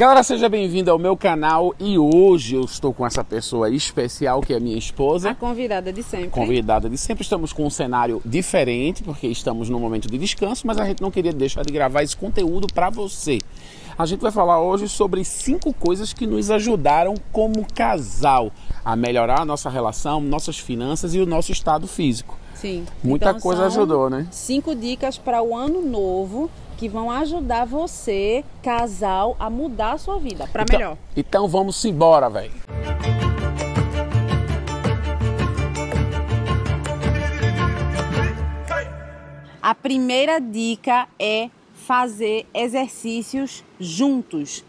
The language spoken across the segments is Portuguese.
Galera, seja bem-vindo ao meu canal e hoje eu estou com essa pessoa especial que é minha esposa. A convidada de sempre. Convidada de sempre. Estamos com um cenário diferente porque estamos num momento de descanso, mas a gente não queria deixar de gravar esse conteúdo para você. A gente vai falar hoje sobre cinco coisas que nos ajudaram como casal a melhorar a nossa relação, nossas finanças e o nosso estado físico. Sim. Muita Então, coisa ajudou, né? Cinco dicas para o ano novo que vão ajudar você, casal, a mudar a sua vida para Então- melhor. Então vamos embora, velho. A primeira dica é fazer exercícios juntos.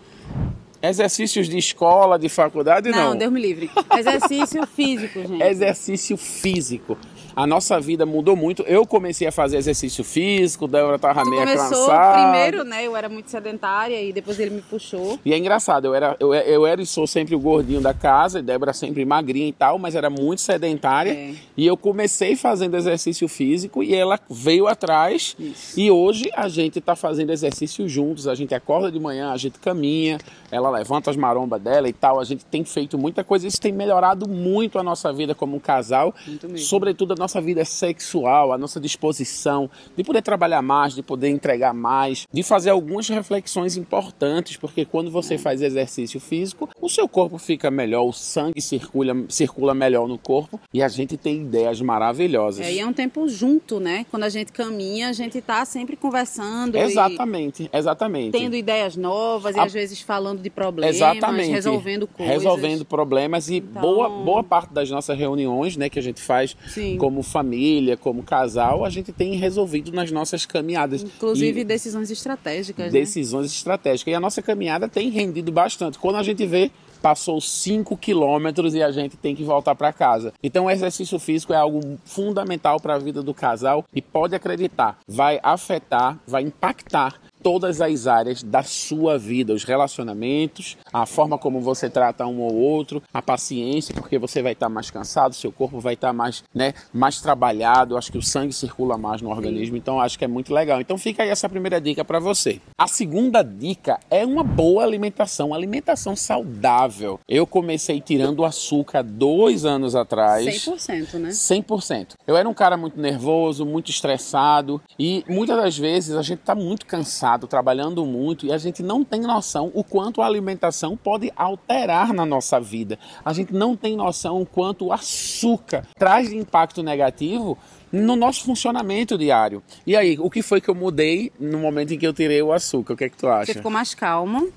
Exercícios de escola, de faculdade, não. Não, Deus me livre. Exercício físico, gente. Exercício físico. A nossa vida mudou muito. Eu comecei a fazer exercício físico, Débora tava Tu meio começou cansada. primeiro, né? Eu era muito sedentária e depois ele me puxou. E é engraçado, eu era, eu, eu era e sou sempre o gordinho da casa, e Débora sempre magrinha e tal, mas era muito sedentária. É. E eu comecei fazendo exercício físico e ela veio atrás. Isso. E hoje a gente tá fazendo exercício juntos. A gente acorda de manhã, a gente caminha, ela levanta as marombas dela e tal. A gente tem feito muita coisa. Isso tem melhorado muito a nossa vida como um casal. Muito mesmo. Sobretudo a nossa vida sexual, a nossa disposição de poder trabalhar mais, de poder entregar mais, de fazer algumas reflexões importantes, porque quando você faz exercício físico, o seu corpo fica melhor, o sangue circula, circula melhor no corpo e a gente tem ideias maravilhosas. É, e é um tempo junto, né? Quando a gente caminha, a gente tá sempre conversando. e Exatamente, exatamente. tendo ideias novas e A- às vezes falando de problemas, Exatamente. resolvendo coisas. Resolvendo problemas e Então- boa, boa parte das nossas reuniões, né, que a gente faz Sim. Como família, como casal, a gente tem resolvido nas nossas caminhadas. Inclusive E decisões estratégicas, né? decisões estratégicas. E a nossa caminhada tem rendido bastante. Quando a gente vê, passou 5 quilômetros e a gente tem que voltar para casa. Então, o exercício físico é algo fundamental para a vida do casal e pode acreditar, vai afetar, vai impactar todas as áreas da sua vida, os relacionamentos, a forma como você trata um ou outro, a paciência, porque você vai estar mais cansado, seu corpo vai estar mais, né, mais trabalhado, acho que o sangue circula mais no organismo, então acho que é muito legal. Então fica aí essa primeira dica para você. A segunda dica é uma boa alimentação, alimentação saudável. Eu comecei tirando o açúcar dois anos atrás. 100%, né? 100%. Eu era um cara muito nervoso, muito estressado e muitas das vezes a gente está muito cansado, trabalhando muito e a gente não tem noção o quanto a alimentação pode alterar na nossa vida. A gente não tem noção o quanto o açúcar traz de impacto negativo no nosso funcionamento diário. E aí, o que foi que eu mudei no momento em que eu tirei o açúcar? O que é que tu acha? Você ficou mais calmo,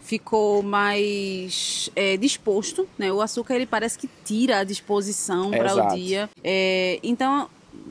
ficou mais é, disposto, né? O açúcar ele parece que tira a disposição para o dia. É, então,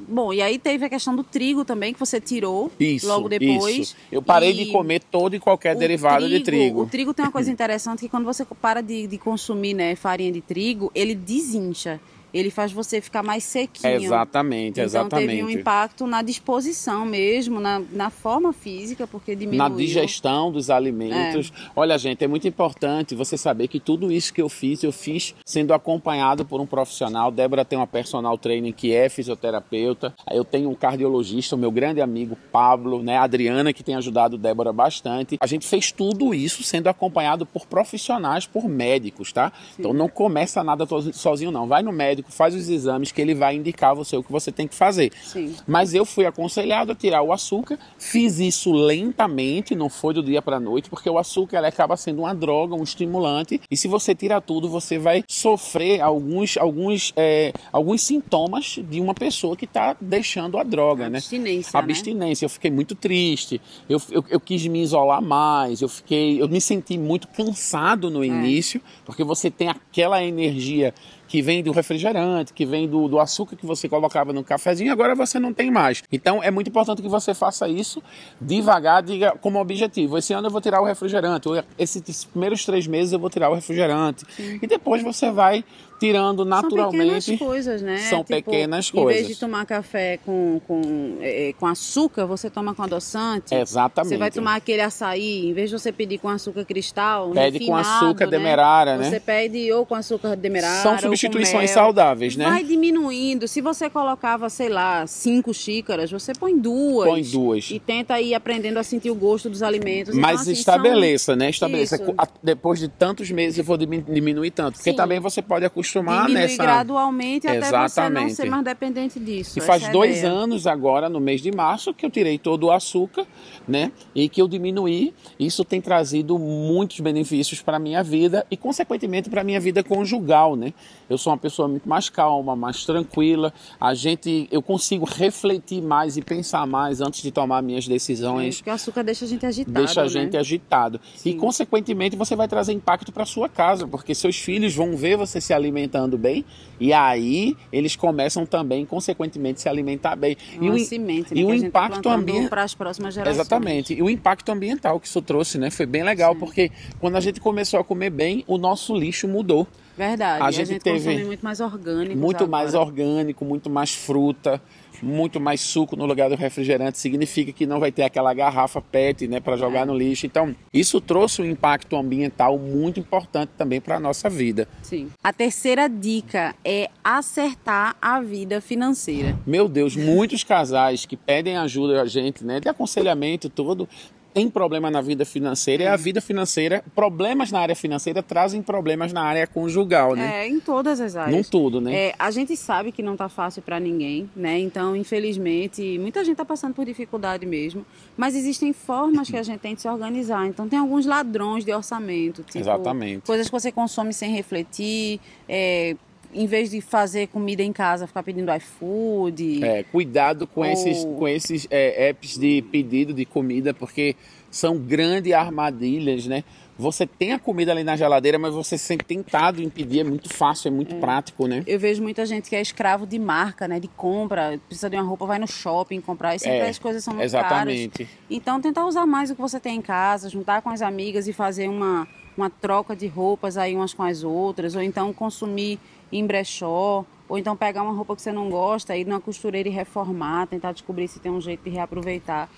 bom, e aí teve a questão do trigo também que você tirou Isso, logo depois. isso. Eu parei de comer todo e qualquer derivado de trigo. O trigo tem uma coisa interessante que quando você para de, de consumir né, farinha de trigo, ele desincha. Ele faz você ficar mais sequinho. Exatamente, Então exatamente. teve um impacto na disposição mesmo, na, na forma física, porque diminuiu. na digestão dos alimentos. Olha, gente, é muito importante você saber que tudo isso que eu fiz, eu fiz sendo acompanhado por um profissional. Débora tem uma personal trainer que é fisioterapeuta. Eu tenho um cardiologista, o meu grande amigo Pablo, né, a Adriana, que tem ajudado Débora bastante. A gente fez tudo isso sendo acompanhado por profissionais, por médicos, tá? Então não começa nada sozinho, não. Vai no médico, faz os exames que ele vai indicar você o que você tem que fazer. Sim. Mas eu fui aconselhado a tirar o açúcar, fiz isso lentamente, não foi do dia para noite, porque o açúcar acaba sendo uma droga, um estimulante, e se você tira tudo, você vai sofrer alguns, alguns, é, alguns sintomas de uma pessoa que está deixando a droga, né? Abstinência, né? Abstinência. Eu fiquei muito triste, eu, eu, eu quis me isolar mais, eu fiquei, eu me senti muito cansado no início, porque você tem aquela energia que vem do refrigerante, que vem do, do açúcar que você colocava no cafezinho, agora você não tem mais. Então é muito importante que você faça isso devagar, diga como objetivo. Esse ano eu vou tirar o refrigerante, ou esses primeiros três meses eu vou tirar o refrigerante. E depois você vai tirando naturalmente. São pequenas coisas, né? São tipo, pequenas Em coisas. vez de tomar café com, com, é, com açúcar, você toma com adoçante. Exatamente. Você vai tomar aquele açaí, em vez de você pedir com açúcar cristal, Pede com refinado, açúcar né? demerara, né? Você pede ou com açúcar demerara. São com substituições saudáveis, né? Vai diminuindo. Se você colocava, sei lá, cinco xícaras, você põe duas. Põe duas. E tenta ir aprendendo a sentir o gosto dos alimentos. Mas então, assim, estabeleça, né? Estabeleça. Isso. Depois de tantos meses eu vou dimi- diminuir tanto. Porque Sim. também você pode São acostumar diminui nessa. gradualmente até você não ser mais dependente disso. E faz é dois ideia. anos agora, no mês de março, que eu tirei todo o açúcar, né? E que eu diminuí. Isso tem trazido muitos benefícios para a minha vida e, consequentemente, para a minha vida conjugal, né? Eu sou uma pessoa muito mais calma, mais tranquila. A gente, eu consigo refletir mais e pensar mais antes de tomar minhas É, decisões. porque o açúcar deixa a gente agitado. Deixa a né? gente agitado. E, Sim. consequentemente, você vai trazer impacto para sua casa, porque seus filhos vão ver você se alimentando bem e aí eles começam também, consequentemente, se alimentar bem. É uma semente, né, e o gente tá impacto ambiental. para as próximas gerações. Exatamente. E o impacto ambiental que isso trouxe, né? Foi bem legal, Sim. porque quando a gente começou a comer bem, o nosso lixo mudou. Verdade. A A gente gente, teve muito mais orgânico. Muito mais orgânico, muito mais fruta, muito mais suco no lugar do refrigerante. Significa que não vai ter aquela garrafa PET, né, para jogar no lixo. Então, isso trouxe um impacto ambiental muito importante também para a nossa vida. Sim. A terceira dica é acertar a vida financeira. Meu Deus, muitos casais que pedem ajuda a gente, né, de aconselhamento todo, tem problema na vida financeira. E a vida financeira, problemas na área financeira trazem problemas na área conjugal, né? É, em todas as áreas. Não tudo, né? É, a gente sabe que não tá fácil para ninguém, né? Então, infelizmente, muita gente tá passando por dificuldade mesmo. Mas existem formas que a gente tem de se organizar. Então, tem alguns ladrões de orçamento. Tipo, Exatamente. Coisas que você consome sem refletir. é, em vez de fazer comida em casa, ficar pedindo iFood. É, cuidado com Ou- esses, com esses é, apps de pedido de comida, porque são grandes armadilhas, né? Você tem a comida ali na geladeira, mas você se sente tentado em pedir, é muito fácil, é muito prático, né? Eu vejo muita gente que é escravo de marca, né? De compra, precisa de uma roupa, vai no shopping comprar. E sempre É, as coisas são muito caras. Exatamente. Então, tentar usar mais o que você tem em casa, juntar com as amigas e fazer uma, uma troca de roupas aí umas com as outras, ou então consumir em brechó, ou então pegar uma roupa que você não gosta, ir numa costureira e reformar, tentar descobrir se tem um jeito de reaproveitar.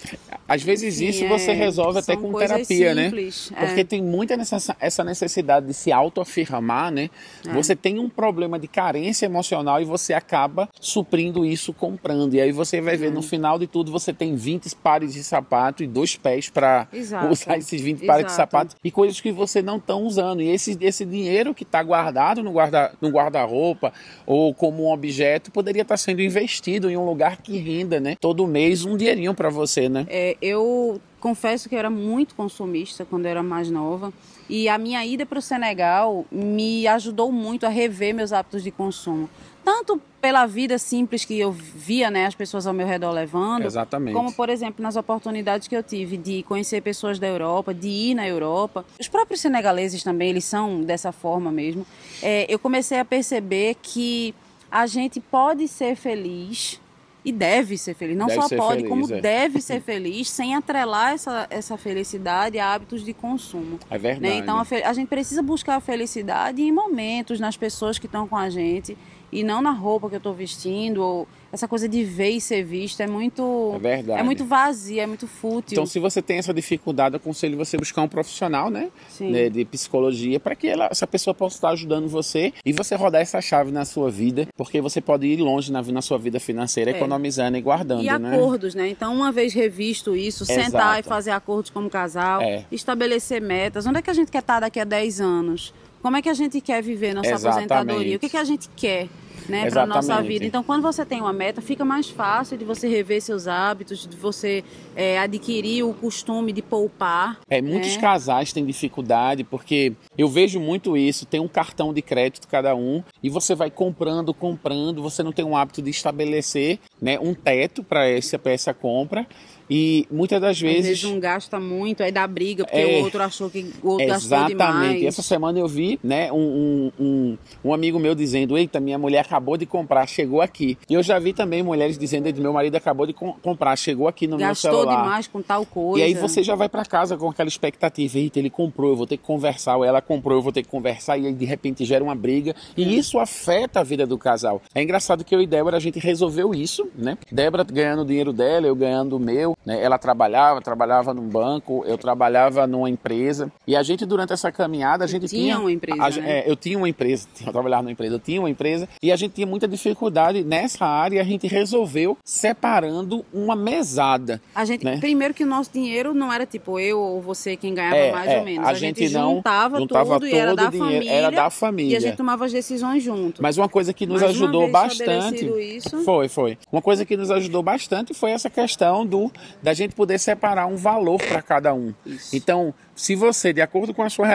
Às vezes Enfim, isso é, você resolve até com terapia, simples, né? é. Porque tem muita essa necessidade de se autoafirmar, né? É. Você tem um problema de carência emocional e você acaba suprindo isso comprando. E aí você vai É. ver, no final de tudo, você tem 20 pares de sapato e dois pés para Exato. usar esses 20 pares de Exato. sapato e coisas que você não está usando. E esse, esse dinheiro que está guardado no guarda- no guarda-roupa ou como um objeto poderia estar sendo investido em um lugar que renda, né? Todo mês um dinheirinho para você, né? É, eu confesso que eu era muito consumista quando eu era mais nova. E a minha ida para o Senegal me ajudou muito a rever meus hábitos de consumo. Tanto pela vida simples que eu via né, as pessoas ao meu redor levando, Exatamente. como, por exemplo, nas oportunidades que eu tive de conhecer pessoas da Europa, de ir na Europa. Os próprios senegaleses também, eles são dessa forma mesmo. É, eu comecei a perceber que a gente pode ser feliz e deve ser feliz. Não Deve só pode, feliz, como é. deve ser feliz, sem atrelar essa, essa felicidade a hábitos de consumo. É verdade. Né? Então a, a gente precisa buscar a felicidade em momentos, nas pessoas que estão com a gente, e não na roupa que eu estou vestindo, ou essa coisa de ver e ser vista é muito. É verdade. É muito vazia, é muito fútil. Então, se você tem essa dificuldade, eu aconselho você buscar um profissional, né, Sim. né, de psicologia, para que ela, essa pessoa possa estar ajudando você e você rodar essa chave na sua vida, porque você pode ir longe na, na sua vida financeira, É. economizando e guardando, E né? acordos, né? Então, uma vez revisto isso, sentar Exato. e fazer acordos como casal, É. estabelecer metas. Onde é que a gente quer estar daqui a 10 anos? Como é que a gente quer viver nossa Exatamente. aposentadoria? O que, que a gente quer? Né, para nossa Exatamente. vida. Então, quando você tem uma meta, fica mais fácil de você rever seus hábitos, de você é, adquirir o costume de poupar. É, muitos né? casais têm dificuldade, porque eu vejo muito isso, tem um cartão de crédito cada um, e você vai comprando, comprando, você não tem um hábito de estabelecer né, um teto para essa, pra essa compra, e muitas das Às vezes... vezes um gasta muito, aí dá briga, porque É. o outro achou que o outro gastou Exatamente. demais. Essa semana eu vi, né, um, um, um, amigo meu dizendo, eita, minha mulher acabou acabou de comprar, chegou aqui. E eu já vi também mulheres dizendo meu marido acabou de com comprar, chegou aqui no Gastou meu celular. Gastou demais com tal coisa. E aí você já vai para casa com aquela expectativa, eita, ele comprou, eu vou ter que conversar, ou ela comprou, eu vou ter que conversar, e aí de repente gera uma briga. E é. isso afeta a vida do casal. É engraçado que eu e Débora, a gente resolveu isso, né? Débora ganhando o dinheiro dela, eu ganhando o meu, né? Ela trabalhava, trabalhava num banco, eu trabalhava numa empresa. E a gente, durante essa caminhada, a gente tinha, tinha uma empresa. A, né? é, eu tinha uma empresa, eu trabalhava numa empresa, eu tinha uma empresa, e a gente tinha muita dificuldade nessa área e a gente resolveu separando uma mesada. A gente, né? primeiro que o nosso dinheiro não era tipo eu ou você quem ganhava é, mais é, ou menos. A, a gente, gente não juntava, juntava tudo todo e era da dinheiro, família. era da família. E a gente tomava as decisões junto. Mas uma coisa que nos Mais ajudou bastante. Isso... Foi, foi. Uma coisa que nos ajudou bastante foi essa questão do da gente poder separar um valor para cada um. Isso. Então, se você, de acordo com a sua,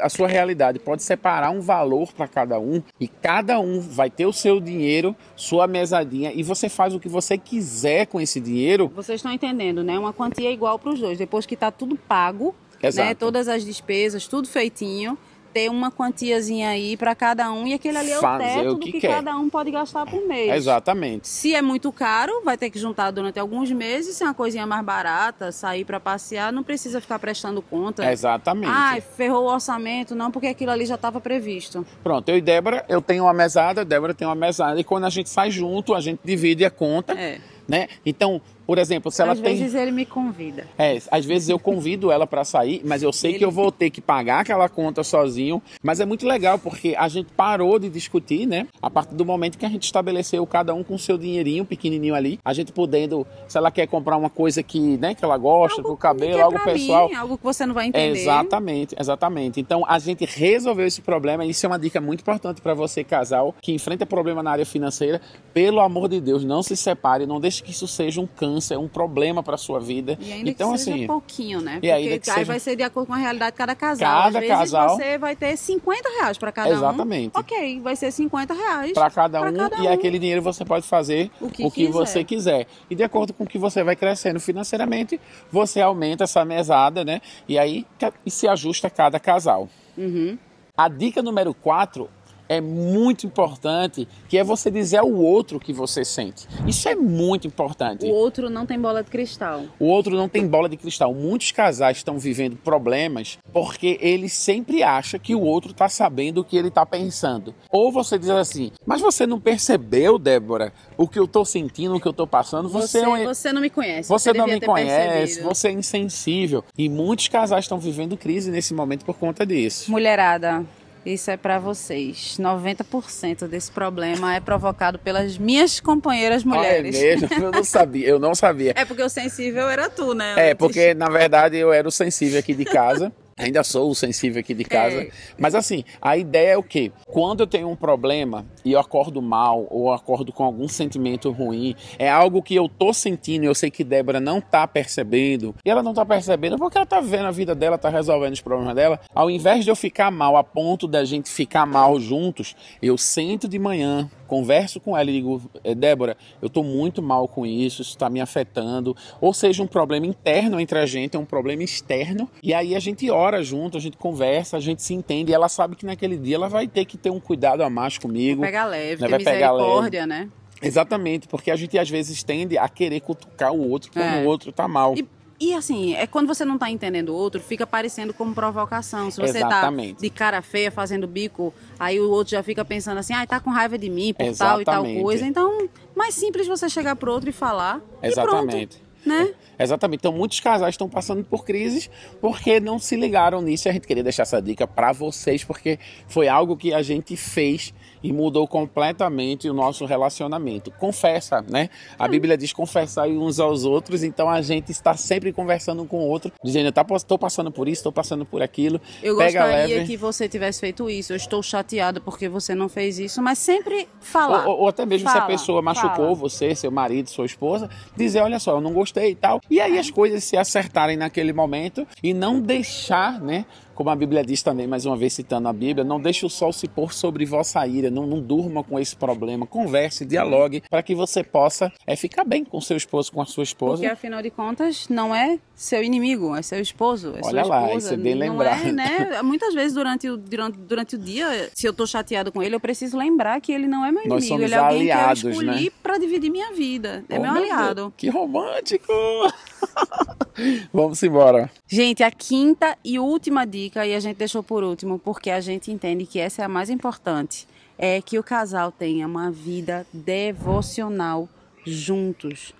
a sua realidade, pode separar um valor para cada um e cada um vai ter o seu dinheiro, sua mesadinha e você faz o que você quiser com esse dinheiro. Vocês estão entendendo, né? Uma quantia igual para os dois. Depois que está tudo pago, né? Todas as despesas, tudo feitinho ter uma quantiazinha aí para cada um e aquele ali é o teto o que do que quer. cada um pode gastar por mês. Exatamente. Se é muito caro, vai ter que juntar durante alguns meses. Se é uma coisinha mais barata, sair para passear, não precisa ficar prestando conta. Exatamente. Ah, ferrou o orçamento, não, porque aquilo ali já estava previsto. Pronto, eu e Débora, eu tenho uma mesada, Débora tem uma mesada e quando a gente sai junto, a gente divide a conta. É. Né? Então, por exemplo, se ela às tem. Às vezes ele me convida. É, às vezes eu convido ela para sair, mas eu sei ele... que eu vou ter que pagar aquela conta sozinho. Mas é muito legal porque a gente parou de discutir, né? A partir do momento que a gente estabeleceu cada um com seu dinheirinho pequenininho ali, a gente podendo, se ela quer comprar uma coisa que, né, que ela gosta, algo pro cabelo, é algo pessoal. Mim, algo que você não vai entender. Exatamente, exatamente. Então a gente resolveu esse problema. Isso é uma dica muito importante para você, casal, que enfrenta problema na área financeira. Pelo amor de Deus, não se separe, não deixe que isso seja um câncer, um problema para sua vida. E ainda então, que seja assim, pouquinho, né? E Porque que aí seja... vai ser de acordo com a realidade de cada casal. Cada Às vezes casal... você vai ter 50 reais para cada Exatamente. um. Ok, vai ser 50 reais. Para cada, um, cada e um. aquele dinheiro você pode fazer o que, o que quiser. você quiser. E de acordo com o que você vai crescendo financeiramente, você aumenta essa mesada, né? E aí e se ajusta cada casal. Uhum. A dica número 4 é muito importante, que é você dizer ao outro o que você sente. Isso é muito importante. O outro não tem bola de cristal. O outro não tem bola de cristal. Muitos casais estão vivendo problemas porque ele sempre acha que o outro está sabendo o que ele está pensando. Ou você diz assim, mas você não percebeu, Débora, o que eu estou sentindo, o que eu estou passando? Você, você, é... você não me conhece. Você, você não me conhece, percebido. você é insensível. E muitos casais estão vivendo crise nesse momento por conta disso. Mulherada, isso é para vocês. 90% desse problema é provocado pelas minhas companheiras mulheres. Ah, é mesmo? Eu não sabia, eu não sabia. É porque o sensível era tu, né? É, porque na verdade eu era o sensível aqui de casa. Ainda sou o sensível aqui de casa. É. Mas assim, a ideia é o quê? Quando eu tenho um problema e eu acordo mal ou acordo com algum sentimento ruim, é algo que eu tô sentindo e eu sei que Débora não tá percebendo. E ela não tá percebendo porque ela tá vendo a vida dela, tá resolvendo os problemas dela. Ao invés de eu ficar mal a ponto da gente ficar mal juntos, eu sento de manhã, converso com ela e digo, Débora, eu tô muito mal com isso, isso tá me afetando. Ou seja, um problema interno entre a gente, é um problema externo. E aí a gente ora junto, a gente conversa, a gente se entende. E ela sabe que naquele dia ela vai ter que ter um cuidado a mais comigo. Vai pegar leve, né? vai pegar misericórdia, leve. né? Exatamente, porque a gente às vezes tende a querer cutucar o outro quando É. o outro tá mal. E, e assim, é quando você não tá entendendo o outro, fica parecendo como provocação. Se você Exatamente. tá de cara feia fazendo bico, aí o outro já fica pensando assim, ah, tá com raiva de mim por tal e tal Exatamente. coisa. Então, mais simples você chegar pro outro e falar. Exatamente. E pronto, né? Exatamente. Então, muitos casais estão passando por crises porque não se ligaram nisso. E a gente queria deixar essa dica para vocês, porque foi algo que a gente fez e mudou completamente o nosso relacionamento. Confessa, né? A Bíblia diz confessar uns aos outros, então a gente está sempre conversando com o outro, dizendo: tá, estou passando por isso, estou passando por aquilo. Eu Pega gostaria leve. que você tivesse feito isso. Eu estou chateada porque você não fez isso, mas sempre falar. Ou, ou até mesmo se Fala, a pessoa machucou fala. você, seu marido, sua esposa, dizer, olha só, eu não gostei e tal. E É. aí as coisas se acertarem naquele momento e não deixar, né, como a Bíblia diz também, mais uma vez citando a Bíblia, não deixe o sol se pôr sobre vossa ira, não, não durma com esse problema, converse, dialogue, para que você possa é, ficar bem com seu esposo, com a sua esposa. Porque afinal de contas, não é seu inimigo, é seu esposo, é Olha sua lá, esposa. isso é bem não lembrado. É, né? Muitas vezes durante o, durante, durante o dia, se eu tô chateado com ele, eu preciso lembrar que ele não é meu Nós inimigo, ele é alguém aliados, que eu escolhi né? para dividir minha vida. É Oh, meu meu aliado. Deus, que romântico! Vamos embora. Gente, a quinta e última dica, e a gente deixou por último, porque a gente entende que essa é a mais importante, é que o casal tenha uma vida devocional juntos.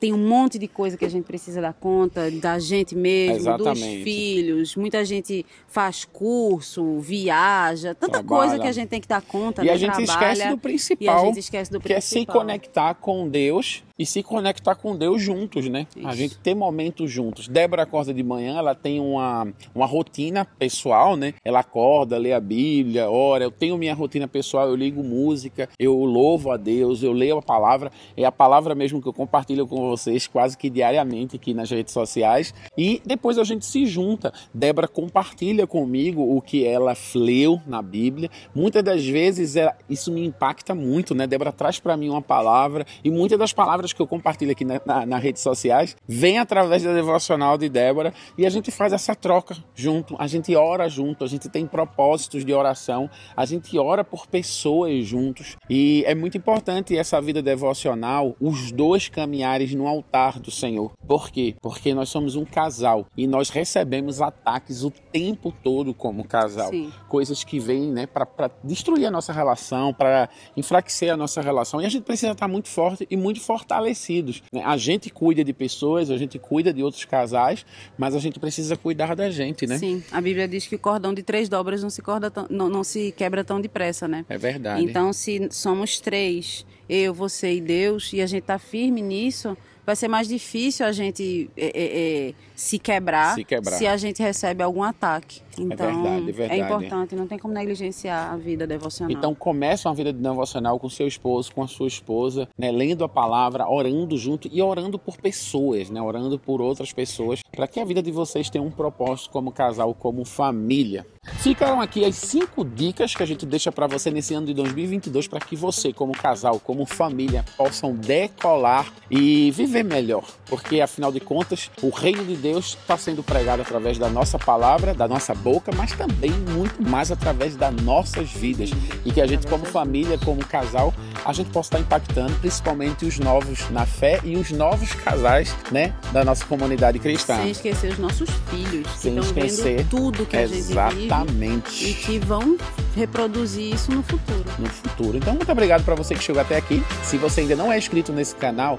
Tem um monte de coisa que a gente precisa dar conta, da gente mesmo, Exatamente. dos filhos. Muita gente faz curso, viaja, tanta Trabalha. coisa que a gente tem que dar conta. E né? a gente Trabalha, esquece do E a principal, gente esquece do que é se conectar com Deus e se conectar com Deus juntos, né? A Isso. gente ter momentos juntos. Débora acorda de manhã, ela tem uma, uma rotina pessoal, né? Ela acorda, lê a Bíblia, ora. Eu tenho minha rotina pessoal, eu ligo música, eu louvo a Deus, eu leio a palavra. É a palavra mesmo que eu compartilho com vocês quase que diariamente aqui nas redes sociais. E depois a gente se junta. Débora compartilha comigo o que ela leu na Bíblia. Muitas das vezes é- isso me impacta muito, né? Débora traz para mim uma palavra e muitas das palavras que eu compartilho aqui na, na- nas redes sociais vêm através da devocional de Débora e a gente faz essa troca junto, a gente ora junto, a gente tem propósitos de oração, a gente ora por pessoas juntos e é muito importante essa vida devocional, os dois caminhares no altar do Senhor. Por quê? Porque nós somos um casal e nós recebemos ataques o tempo todo como casal Sim. coisas que vêm né, para destruir a nossa relação, para enfraquecer a nossa relação. E a gente precisa estar muito forte e muito fortalecidos. né? A gente cuida de pessoas, a gente cuida de outros casais, mas a gente precisa cuidar da gente, né? Sim, a Bíblia diz que o cordão de três dobras não se, corda tão- não, não se quebra tão depressa, né? É verdade. Então, se somos três, eu, você e Deus, e a gente tá firme nisso, vai ser mais difícil a gente é, é, é, se, quebrar Se quebrar. se a gente recebe algum ataque. Então, verdade, é verdade. importante, não tem como negligenciar a vida devocional. Então começa uma vida devocional com seu esposo, com a sua esposa, né, lendo a palavra, orando junto e orando por pessoas, né, orando por outras pessoas, para que a vida de vocês tenha um propósito como casal, como família. Ficaram aqui as cinco dicas que a gente deixa para você nesse ano de 2022 para que você, como casal, como família, possam decolar e viver melhor, porque afinal de contas o reino de Deus está sendo pregado através da nossa palavra, da nossa boca, mas também muito mais através das nossas vidas e que a gente como família, como casal, a gente possa estar impactando principalmente os novos na fé e os novos casais, né, da nossa comunidade cristã. Sem esquecer os nossos filhos, Sem que estão esquecer. vendo tudo que a gente vive Exatamente. e que vão reproduzir isso no futuro. no futuro. Então, muito obrigado para você que chegou até aqui. Se você ainda não é inscrito nesse canal,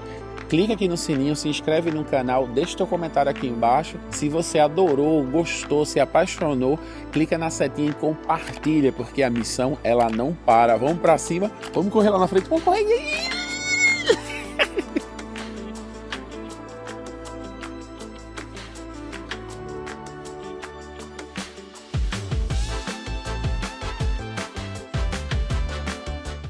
clica aqui no sininho, se inscreve no canal, deixa teu comentário aqui embaixo. Se você adorou, gostou, se apaixonou, clica na setinha e compartilha, porque a missão ela não para. Vamos para cima, vamos correr lá na frente, vamos correr.